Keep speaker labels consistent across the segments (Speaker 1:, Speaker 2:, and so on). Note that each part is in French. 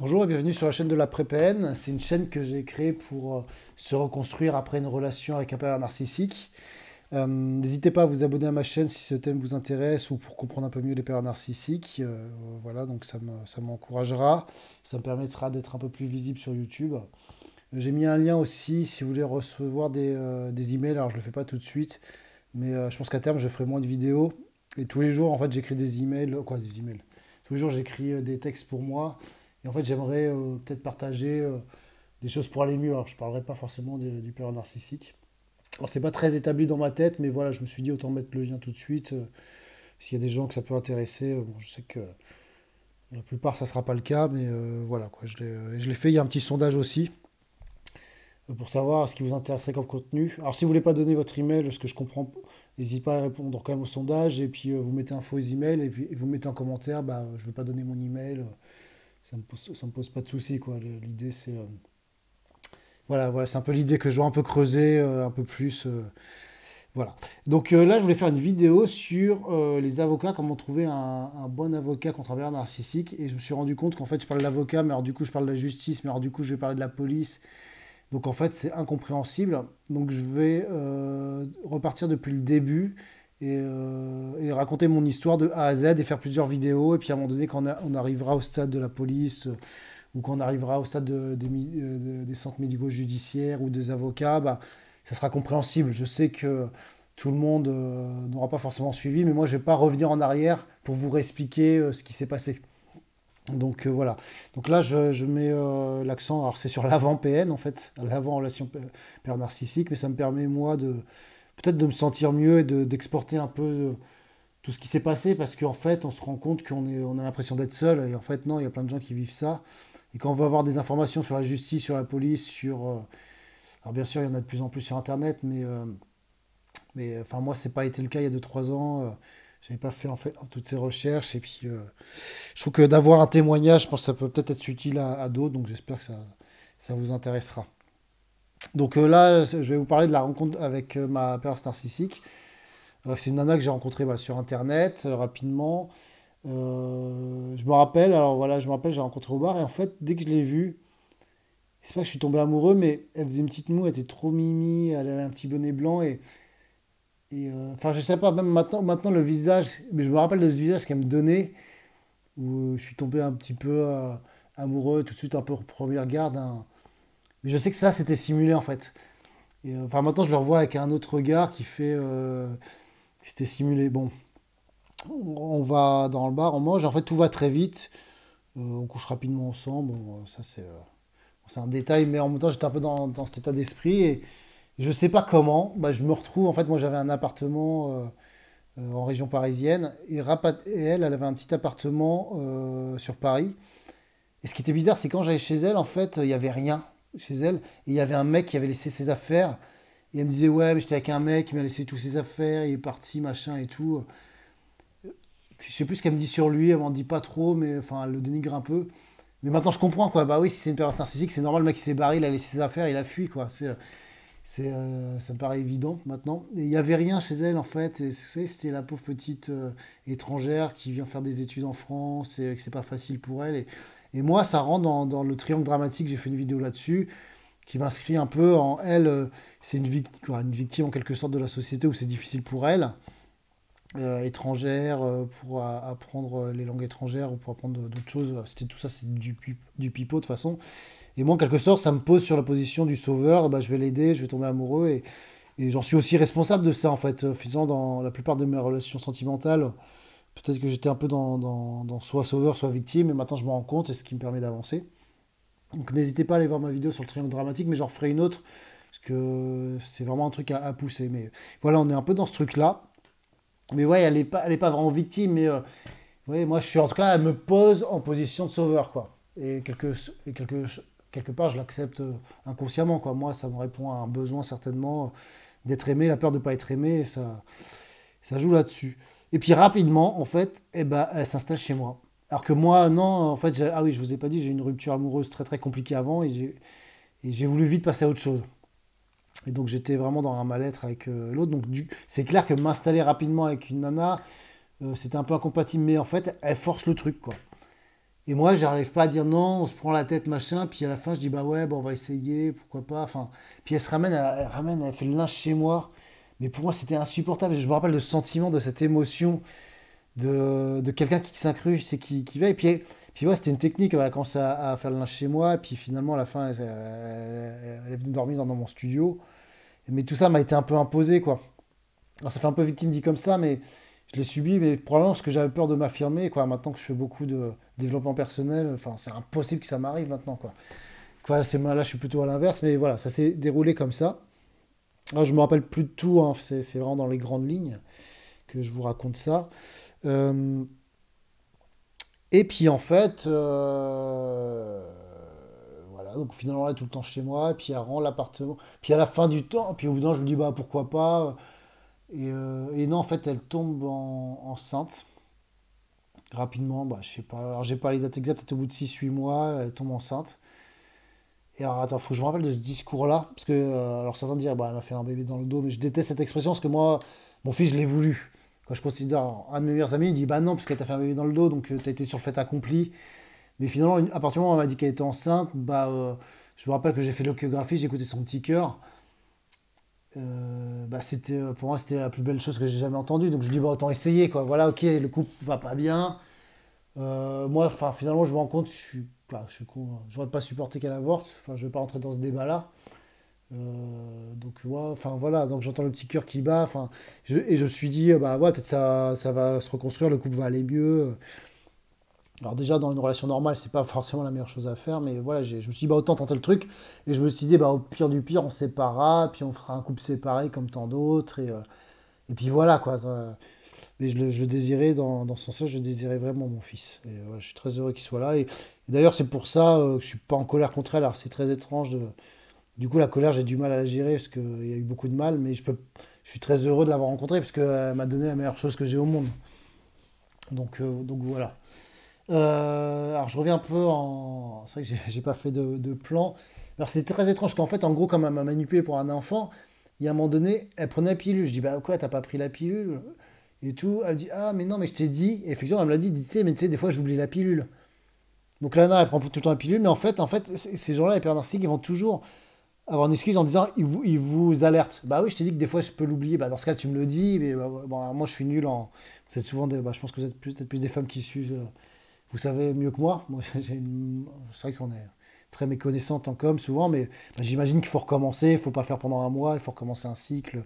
Speaker 1: Bonjour et bienvenue sur la chaîne de la PrépN. C'est une chaîne que j'ai créée pour euh, se reconstruire après une relation avec un père narcissique. Euh, n'hésitez pas à vous abonner à ma chaîne si ce thème vous intéresse ou pour comprendre un peu mieux les pères narcissiques. Euh, voilà, donc ça m'encouragera. Ça, me permettra d'être un peu plus visible sur YouTube. J'ai mis un lien aussi si vous voulez recevoir des, des emails. Alors je ne le fais pas tout de suite, mais je pense qu'à terme je ferai moins de vidéos. Et tous les jours, en fait, j'écris des emails. Quoi, des emails? Tous les jours, j'écris des textes pour moi. Et en fait, j'aimerais euh, peut-être partager euh, des choses pour aller mieux. Alors, je ne parlerai pas forcément du père narcissique. Alors, c'est pas très établi dans ma tête, mais voilà, je me suis dit autant mettre le lien tout de suite. Euh, s'il y a des gens que ça peut intéresser, je sais que la plupart, ça ne sera pas le cas, mais voilà, je l'ai fait. Il y a un petit sondage aussi pour savoir ce qui vous intéresserait comme contenu. Alors si vous voulez pas donner votre email, ce que je comprends, n'hésitez pas à répondre quand même au sondage et puis vous mettez un faux email et, vous mettez en commentaire, bah, je ne veux pas donner mon email ça me ça me pose pas de soucis quoi. L'idée c'est euh, voilà, voilà c'est un peu l'idée que je dois un peu creuser euh, un peu plus. Euh, voilà. Donc là, je voulais faire une vidéo sur les avocats, comment trouver un, bon avocat contre un pervers narcissique. Et je me suis rendu compte qu'en fait, je parle de l'avocat, mais alors du coup, je parle de la justice, mais alors du coup, je vais parler de la police. Donc en fait, c'est incompréhensible. Donc je vais repartir depuis le début euh, et, raconter mon histoire de A à Z et faire plusieurs vidéos. Et puis à un moment donné, quand on, arrivera au stade de la police euh, ou quand on arrivera au stade euh, des centres médicaux judiciaires ou des avocats, bah, ça sera compréhensible. Je sais que tout le monde n'aura pas forcément suivi, mais moi je ne vais pas revenir en arrière pour vous réexpliquer ce qui s'est passé. Donc voilà. Donc là, je, mets l'accent, alors c'est sur l'avant-PN en fait, l'avant-relation père narcissique, mais ça me permet moi de, peut-être de me sentir mieux et d'exporter un peu euh, tout ce qui s'est passé parce qu'en fait, on se rend compte qu'on on a l'impression d'être seul et en fait, non, il y a plein de gens qui vivent ça. Et quand on veut avoir des informations sur la justice, sur la police, sur. Euh, alors, bien sûr, il y en a de plus en plus sur Internet, mais. Euh, mais enfin, moi, c'est pas été le cas il y a 2-3 ans. J'avais pas fait en fait toutes ces recherches et puis je trouve que d'avoir un témoignage, je pense que ça peut peut-être être utile à, d'autres, donc j'espère que ça, ça vous intéressera. Donc euh, là, je vais vous parler de la rencontre avec euh, ma perverse narcissique. Euh, c'est une nana que j'ai rencontrée bah, sur internet rapidement. je me rappelle, alors voilà, je me rappelle, j'ai rencontré au bar et en fait, dès que je l'ai vue, c'est pas que je suis tombé amoureux, mais elle faisait une petite moue, elle était trop mimi, elle avait un petit bonnet blanc et. enfin, je sais pas, même maintenant, maintenant le visage, mais je me rappelle de ce visage qu'elle me donnait, où je suis tombé un petit peu amoureux tout de suite, un peu au premier regard d'un mais je sais que ça, c'était simulé en fait. Euh, enfin, maintenant, je le revois avec un autre regard qui fait. Euh, c'était simulé. Bon, on va dans le bar, on mange. En fait, tout va très vite. Euh, on couche rapidement ensemble. Bon, ça, c'est c'est un détail, mais en même temps, j'étais un peu dans, dans cet état d'esprit. Et, je sais pas comment. Bah, je me retrouve. En fait, moi, j'avais un appartement. en région parisienne et, et, elle, elle avait un petit appartement sur Paris. Et ce qui était bizarre, c'est quand j'allais chez elle, en fait, il n'y avait rien chez elle. Et il y avait un mec qui avait laissé ses affaires. Et elle me disait, ouais, mais j'étais avec un mec qui m'a laissé tous ses affaires, il est parti, machin et tout. Je sais plus ce qu'elle me dit sur lui, elle m'en dit pas trop, mais enfin, elle le dénigre un peu. Mais maintenant, je comprends, quoi. Bah oui, si c'est une période narcissique, c'est normal, le mec, il s'est barré, il a laissé ses affaires, il a fui, quoi. C'est, c'est, euh, ça me paraît évident maintenant. Et il n'y avait rien chez elle, en fait. Et, c'était la pauvre petite euh, étrangère qui vient faire des études en France et que c'est pas facile pour elle. Et, et moi, ça rentre dans, le triangle dramatique, j'ai fait une vidéo là-dessus, qui m'inscrit un peu en elle, euh, c'est une, victime, en quelque sorte de la société où c'est difficile pour elle, euh, étrangère, euh, pour apprendre les langues étrangères ou pour apprendre d'autres choses. C'était tout ça, c'est du, pipeau de toute façon. Et moi, en quelque sorte, ça me pose sur la position du sauveur, bah, je vais l'aider, je vais tomber amoureux, et, et j'en suis aussi responsable de ça, en fait, faisant dans la plupart de mes relations sentimentales Peut-être que j'étais un peu dans, soit sauveur, soit victime, et maintenant je me rends compte, et ce qui me permet d'avancer. Donc n'hésitez pas à aller voir ma vidéo sur le triangle dramatique, mais j'en ferai une autre, parce que c'est vraiment un truc à, pousser. Mais voilà, on est un peu dans ce truc-là. Mais ouais, elle n'est pas, pas vraiment victime, mais euh, moi je suis en tout cas, elle me pose en position de sauveur, quoi. Et quelque, et quelque, quelque part, je l'accepte euh, inconsciemment, quoi. Moi, ça me répond à un besoin certainement d'être aimé, la peur de ne pas être aimé, et ça, ça joue là-dessus. Et puis rapidement, en fait, eh ben, elle s'installe chez moi. Alors que moi, non, en fait, ah oui, je vous ai pas dit, j'ai une rupture amoureuse très très compliquée avant et j'ai voulu vite passer à autre chose. Et donc j'étais vraiment dans un mal-être avec euh, l'autre. Donc c'est clair que m'installer rapidement avec une nana, euh, c'était un peu incompatible, mais en fait, elle force le truc, quoi. Et moi, j'arrive pas à dire non, on se prend la tête, machin. Puis à la fin, je dis bah ouais, bon, on va essayer, pourquoi pas. Enfin, puis elle se ramène, elle, ramène, elle fait le linge chez moi. Mais pour moi, c'était insupportable. Je me rappelle le sentiment de cette émotion de, de quelqu'un qui s'incruste et qui, qui va. Et puis, puis c'était une technique. Elle a commencé à, faire le linge chez moi. Puis finalement, à la fin, elle, est venue dormir dans, mon studio. Mais tout ça m'a été un peu imposé, quoi. Alors, ça fait un peu victime dit comme ça, mais je l'ai subi, mais probablement parce que j'avais peur de m'affirmer, quoi. Maintenant que je fais beaucoup de développement personnel, enfin, c'est impossible que ça m'arrive maintenant, quoi. quoi là, je suis plutôt à l'inverse, mais voilà, ça s'est déroulé comme ça. Alors, je me rappelle plus de tout, hein, c'est, vraiment dans les grandes lignes que je vous raconte ça. Euh, et puis, en fait, euh, voilà, donc finalement, elle est tout le temps chez moi, puis elle rend l'appartement, puis à la fin du temps, puis au bout d'un je me dis, bah pourquoi pas? Euh, et, non, en fait, elle tombe enceinte rapidement. Bah, je sais pas. Alors, j'ai pas les dates exactes, peut-être au bout de 6-8 mois, elle tombe enceinte. Et alors, attends, faut que je me rappelle de ce discours-là. Parce que, euh, alors, certains disent, bah, elle m'a fait un bébé dans le dos, mais je déteste cette expression parce que moi, mon fils, je l'ai voulu. Quand je considère un de mes meilleurs amis, il dit, bah non, parce qu'elle t'a fait un bébé dans le dos, donc euh, tu as été sur le fait accompli. Mais finalement, à partir du moment où elle m'a dit qu'elle était enceinte, bah, je me rappelle que j'ai fait l'échographie, j'ai écouté son petit cœur. Euh, bah c'était euh, pour moi c'était la plus belle chose que j'ai jamais entendue donc je dis bah autant essayer quoi voilà ok le couple va pas bien euh, moi finalement je me rends compte je suis je suis con hein. pas supporté qu'elle avorte. Enfin je vais pas rentrer dans ce débat là donc enfin voilà. Donc j'entends le petit cœur qui bat. Enfin et je me suis dit bah ouais peut-être ça ça va se reconstruire le couple va aller mieux. Alors déjà, dans une relation normale, c'est pas forcément la meilleure chose à faire, mais voilà, je me suis dit, bah, autant tenter le truc, et je me suis dit, bah, au pire du pire, on séparera, puis on fera un couple séparé comme tant d'autres, et, euh, et puis voilà, quoi. Mais je le, désirais, dans, dans ce sens-là, je désirais vraiment mon fils. Et voilà, je suis très heureux qu'il soit là, et, d'ailleurs, c'est pour ça euh, que je suis pas en colère contre elle, alors c'est très étrange de... Du coup, la colère, j'ai du mal à la gérer, parce qu'il y a eu beaucoup de mal, mais je, peux, je suis très heureux de l'avoir rencontrée, parce qu'elle m'a donné la meilleure chose que j'ai au monde. Donc, euh, donc voilà. Euh, alors je reviens un peu en. C'est vrai que j'ai pas fait de, plan. Alors c'est très étrange qu'en fait, en gros, comme elle m'a manipulé pour un enfant, il y a un moment donné, elle prenait la pilule. Je dis, bah quoi, t'as pas pris la pilule? Et tout. Elle dit, ah, mais non, mais je t'ai dit. Et effectivement, elle me l'a dit, tu sais, mais tu sais, des fois, j'oublie la pilule. Donc Lana, elle prend tout le temps la pilule, mais en fait, en fait ces gens-là, les pères narcissiques, ils vont toujours avoir une excuse en disant, ils vous, ils vous alertent. Bah oui, je t'ai dit que des fois, je peux l'oublier. Bah dans ce cas, tu me le dis, mais bah, bon, moi, je suis nul en. Vous êtes souvent des. Bah, je pense que vous êtes peut-être plus des femmes qui suivent. Euh, vous savez mieux que moi. moi C'est vrai qu'on est très méconnaissante en com souvent, mais bah, j'imagine qu'il faut recommencer, il faut pas faire pendant un mois, il faut recommencer un cycle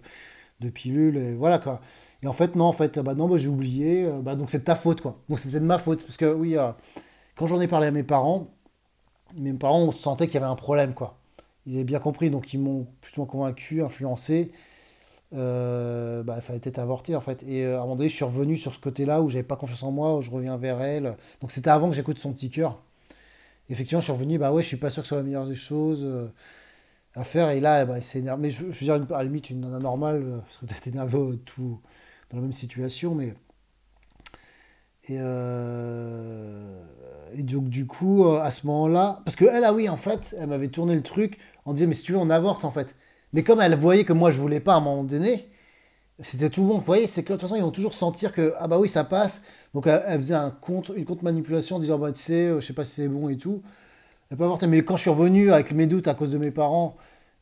Speaker 1: de pilules, et voilà quoi. Et en fait, non, en fait, bah non, bah, j'ai oublié, euh, bah, donc c'est ta faute quoi. Donc c'était de ma faute, parce que oui, euh, quand j'en ai parlé à mes parents, mes parents, on sentait qu'il y avait un problème quoi. Ils avaient bien compris, donc ils m'ont plutôt convaincu, influencé, euh, bah, il fallait peut-être avorter en fait. Et à un moment donné, je suis revenu sur ce côté-là où j'avais pas confiance en moi, où je reviens vers elle. Donc c'était avant que j'écoute son petit cœur. Effectivement, je suis revenu, bah ouais, je suis pas sûr que ce soit la meilleure des choses à faire. Et là, bah, c'est énervé. Mais je, veux dire, à la limite, une nana normale serait peut-être tout dans la même situation, mais. Et, et donc, du coup, à ce moment-là, parce que elle, ah oui, en fait, elle m'avait tourné le truc en disant, mais si tu veux, on avorte en fait. Mais comme elle voyait que moi je voulais pas à un moment donné, c'était tout bon. Vous voyez, c'est que de toute façon, ils vont toujours sentir que, ah bah oui, ça passe. Donc elle, faisait un compte, une contre-manipulation en disant, bah tu sais, euh, je sais pas si c'est bon et tout. Elle peut avorter. Mais quand je suis revenu avec mes doutes à cause de mes parents,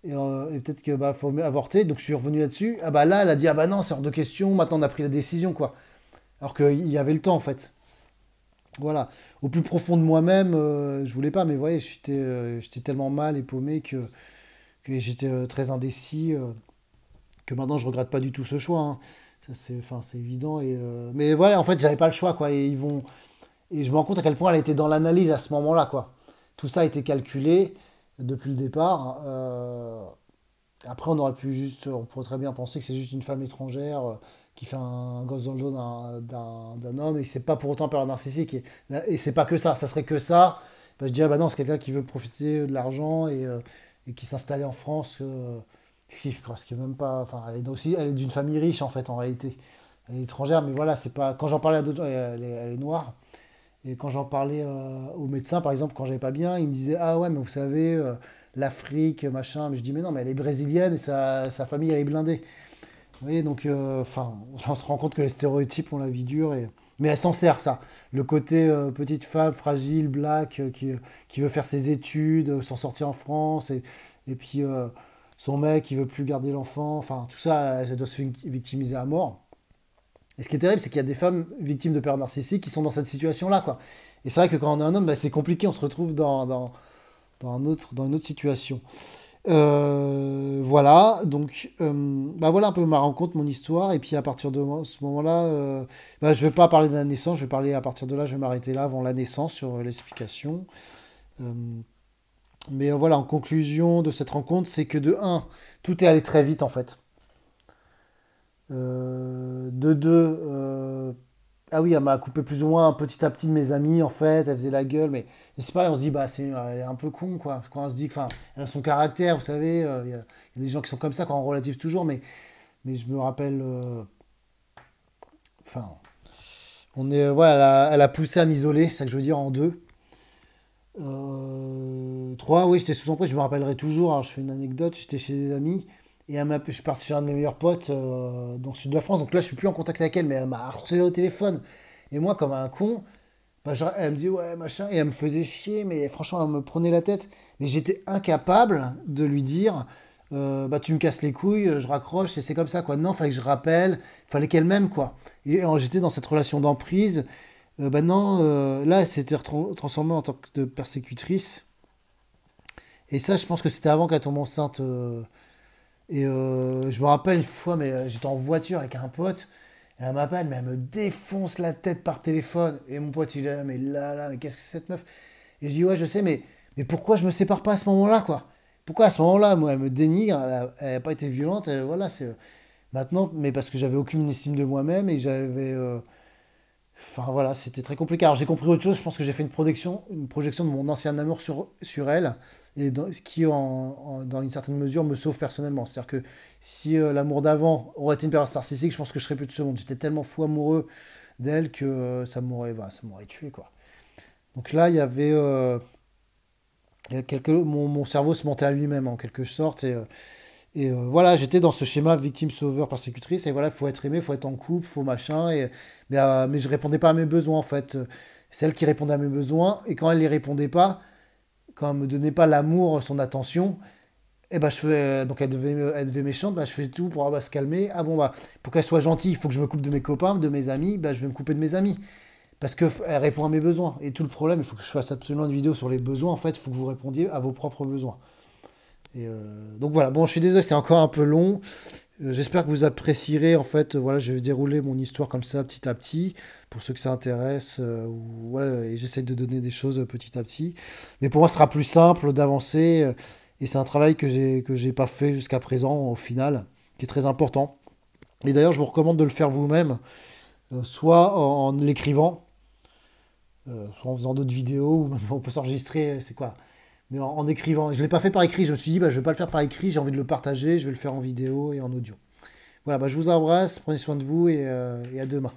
Speaker 1: et, euh, peut-être qu'il bah, faut avorter, donc je suis revenu là-dessus, ah bah là, elle a dit, ah bah non, c'est hors de question, maintenant on a pris la décision, quoi. Alors qu'il y avait le temps, en fait. Voilà. Au plus profond de moi-même, euh, je voulais pas, mais vous voyez, j'étais tellement mal et paumé que j'étais euh, très indécis, euh, que maintenant je regrette pas du tout ce choix. Hein. c'est, enfin, c'est évident. Et, euh, mais voilà, en fait, j'avais pas le choix, quoi. Et ils vont, et je me rends compte à quel point elle était dans l'analyse à ce moment-là, quoi. Tout ça a été calculé depuis le départ. après, on aurait pu juste, on pourrait très bien penser que c'est juste une femme étrangère qui fait un gosse dans le dos d'un, homme et c'est pas pour autant période narcissique. Et, c'est pas que ça. Ça serait que ça. Ben, je dirais, bah non, c'est quelqu'un qui veut profiter de l'argent et et qui s'installait en France. Euh, ce qui est même pas. Enfin, elle est aussi, elle est d'une famille riche en fait en réalité. Elle est étrangère, mais voilà, c'est pas. Quand j'en parlais à d'autres elle est, noire. Et quand j'en parlais euh, aux médecins, par exemple, quand j'avais pas bien, ils me disaient ah ouais, mais vous savez, euh, l'Afrique, machin. Mais je dis mais non, mais elle est brésilienne et sa, sa famille elle est blindée. Vous voyez, donc, enfin, on se rend compte que les stéréotypes ont la vie dure et Mais elle s'en sert, ça. Le côté euh, petite femme fragile, black, euh, qui, qui veut faire ses études, euh, s'en sortir en France, et, et puis son mec qui veut plus garder l'enfant. Enfin, tout ça, elle doit se victimiser à mort. Et ce qui est terrible, c'est qu'il y a des femmes victimes de pères narcissiques qui sont dans cette situation-là. Et c'est vrai que quand on est un homme, bah, c'est compliqué, on se retrouve dans, dans, dans, un autre, dans une autre situation. Euh, voilà, donc euh, bah voilà un peu ma rencontre, mon histoire, et puis à partir de ce moment-là, euh, bah, je vais pas parler de la naissance, je vais parler à partir de là, je vais m'arrêter là avant la naissance sur l'explication. mais voilà, en conclusion de cette rencontre, c'est que de 1, tout est allé très vite en fait. De 2, ah oui, elle m'a coupé plus ou moins petit à petit de mes amis, en fait. Elle faisait la gueule, mais, c'est pas, on se dit, bah, c'est, elle est un peu con, quoi. Quand on se dit, enfin, elle a son caractère, vous savez. Euh, il y, a des gens qui sont comme ça quand on relative toujours, mais, mais je me rappelle. Euh, enfin. on est, voilà, elle a, poussé à m'isoler, c'est ça que je veux dire, en deux. Euh, trois, oui, j'étais sous son prix, je me rappellerai toujours. je fais une anecdote, j'étais chez des amis. Et elle je suis parti chez un de mes meilleurs potes euh, dans le sud de la France. Donc là, je suis plus en contact avec elle, mais elle m'a harcelé au téléphone. Et moi, comme un con, bah, elle me dit ouais, machin. Et elle me faisait chier, mais franchement, elle me prenait la tête. Mais j'étais incapable de lui dire euh, bah, tu me casses les couilles, je raccroche, et c'est comme ça, quoi. Non, fallait que je rappelle, fallait qu'elle m'aime, quoi. Et j'étais dans cette relation d'emprise. Euh, bah non, là, elle s'était transformée en tant que persécutrice. Et ça, je pense que c'était avant qu'elle tombe enceinte. Et euh, je me rappelle une fois, mais euh, j'étais en voiture avec un pote. Et elle m'appelle, mais elle me défonce la tête par téléphone. Et mon pote, il est là, mais là, là, mais qu'est-ce que c'est cette meuf? Et je dis, ouais, je sais, mais, mais pourquoi je me sépare pas à ce moment-là, quoi? Pourquoi à ce moment-là, moi, elle me dénigre, elle n'a pas été violente, voilà, c'est. Maintenant, mais parce que j'avais aucune estime de moi-même et j'avais. Euh, enfin voilà, c'était très compliqué. Alors j'ai compris autre chose, je pense que j'ai fait une projection, une projection de mon ancien amour sur, sur elle et qui, en, dans une certaine mesure, me sauve personnellement. C'est-à-dire que si euh, l'amour d'avant aurait été une période narcissique, je pense que je serais plus de ce monde. J'étais tellement fou amoureux d'elle que euh, ça m'aurait ça m'aurait tué. quoi. Donc là, il y avait. Euh, quelques, mon, mon, cerveau se montait à lui-même, en quelque sorte. Et, et voilà, j'étais dans ce schéma victime, sauveur, persécutrice. Et voilà, il faut être aimé, il faut être en couple, faut machin. Et, mais, mais je répondais pas à mes besoins, en fait. C'est elle qui répondait à mes besoins. Et quand elle les répondait pas, quand elle me donnait pas l'amour, son attention, et eh ben je fais, donc elle devait, elle méchante, bah, je fais tout pour se calmer. Ah bon, bah, pour qu'elle soit gentille, il faut que je me coupe de mes copains, de mes amis, bah, je vais me couper de mes amis. Parce qu'elle répond à mes besoins. Et tout le problème, il faut que je fasse absolument une vidéo sur les besoins. En fait, il faut que vous répondiez à vos propres besoins. Euh, donc voilà, bon, je suis désolé, c'est encore un peu long. Euh, j'espère que vous apprécierez. En fait, voilà, je vais dérouler mon histoire comme ça, petit à petit, pour ceux que ça intéresse. Euh, voilà, et j'essaie de donner des choses petit à petit. Mais pour moi, ce sera plus simple d'avancer. et c'est un travail que j'ai que j'ai pas fait jusqu'à présent, au final, qui est très important. Et d'ailleurs, je vous recommande de le faire vous-même, soit en, l'écrivant, soit en faisant d'autres vidéos, ou même on peut s'enregistrer. C'est quoi mais en, écrivant. Je ne l'ai pas fait par écrit, je me suis dit, bah, je ne vais pas le faire par écrit, j'ai envie de le partager, je vais le faire en vidéo et en audio. Voilà, bah, je vous embrasse, prenez soin de vous et, euh, et à demain.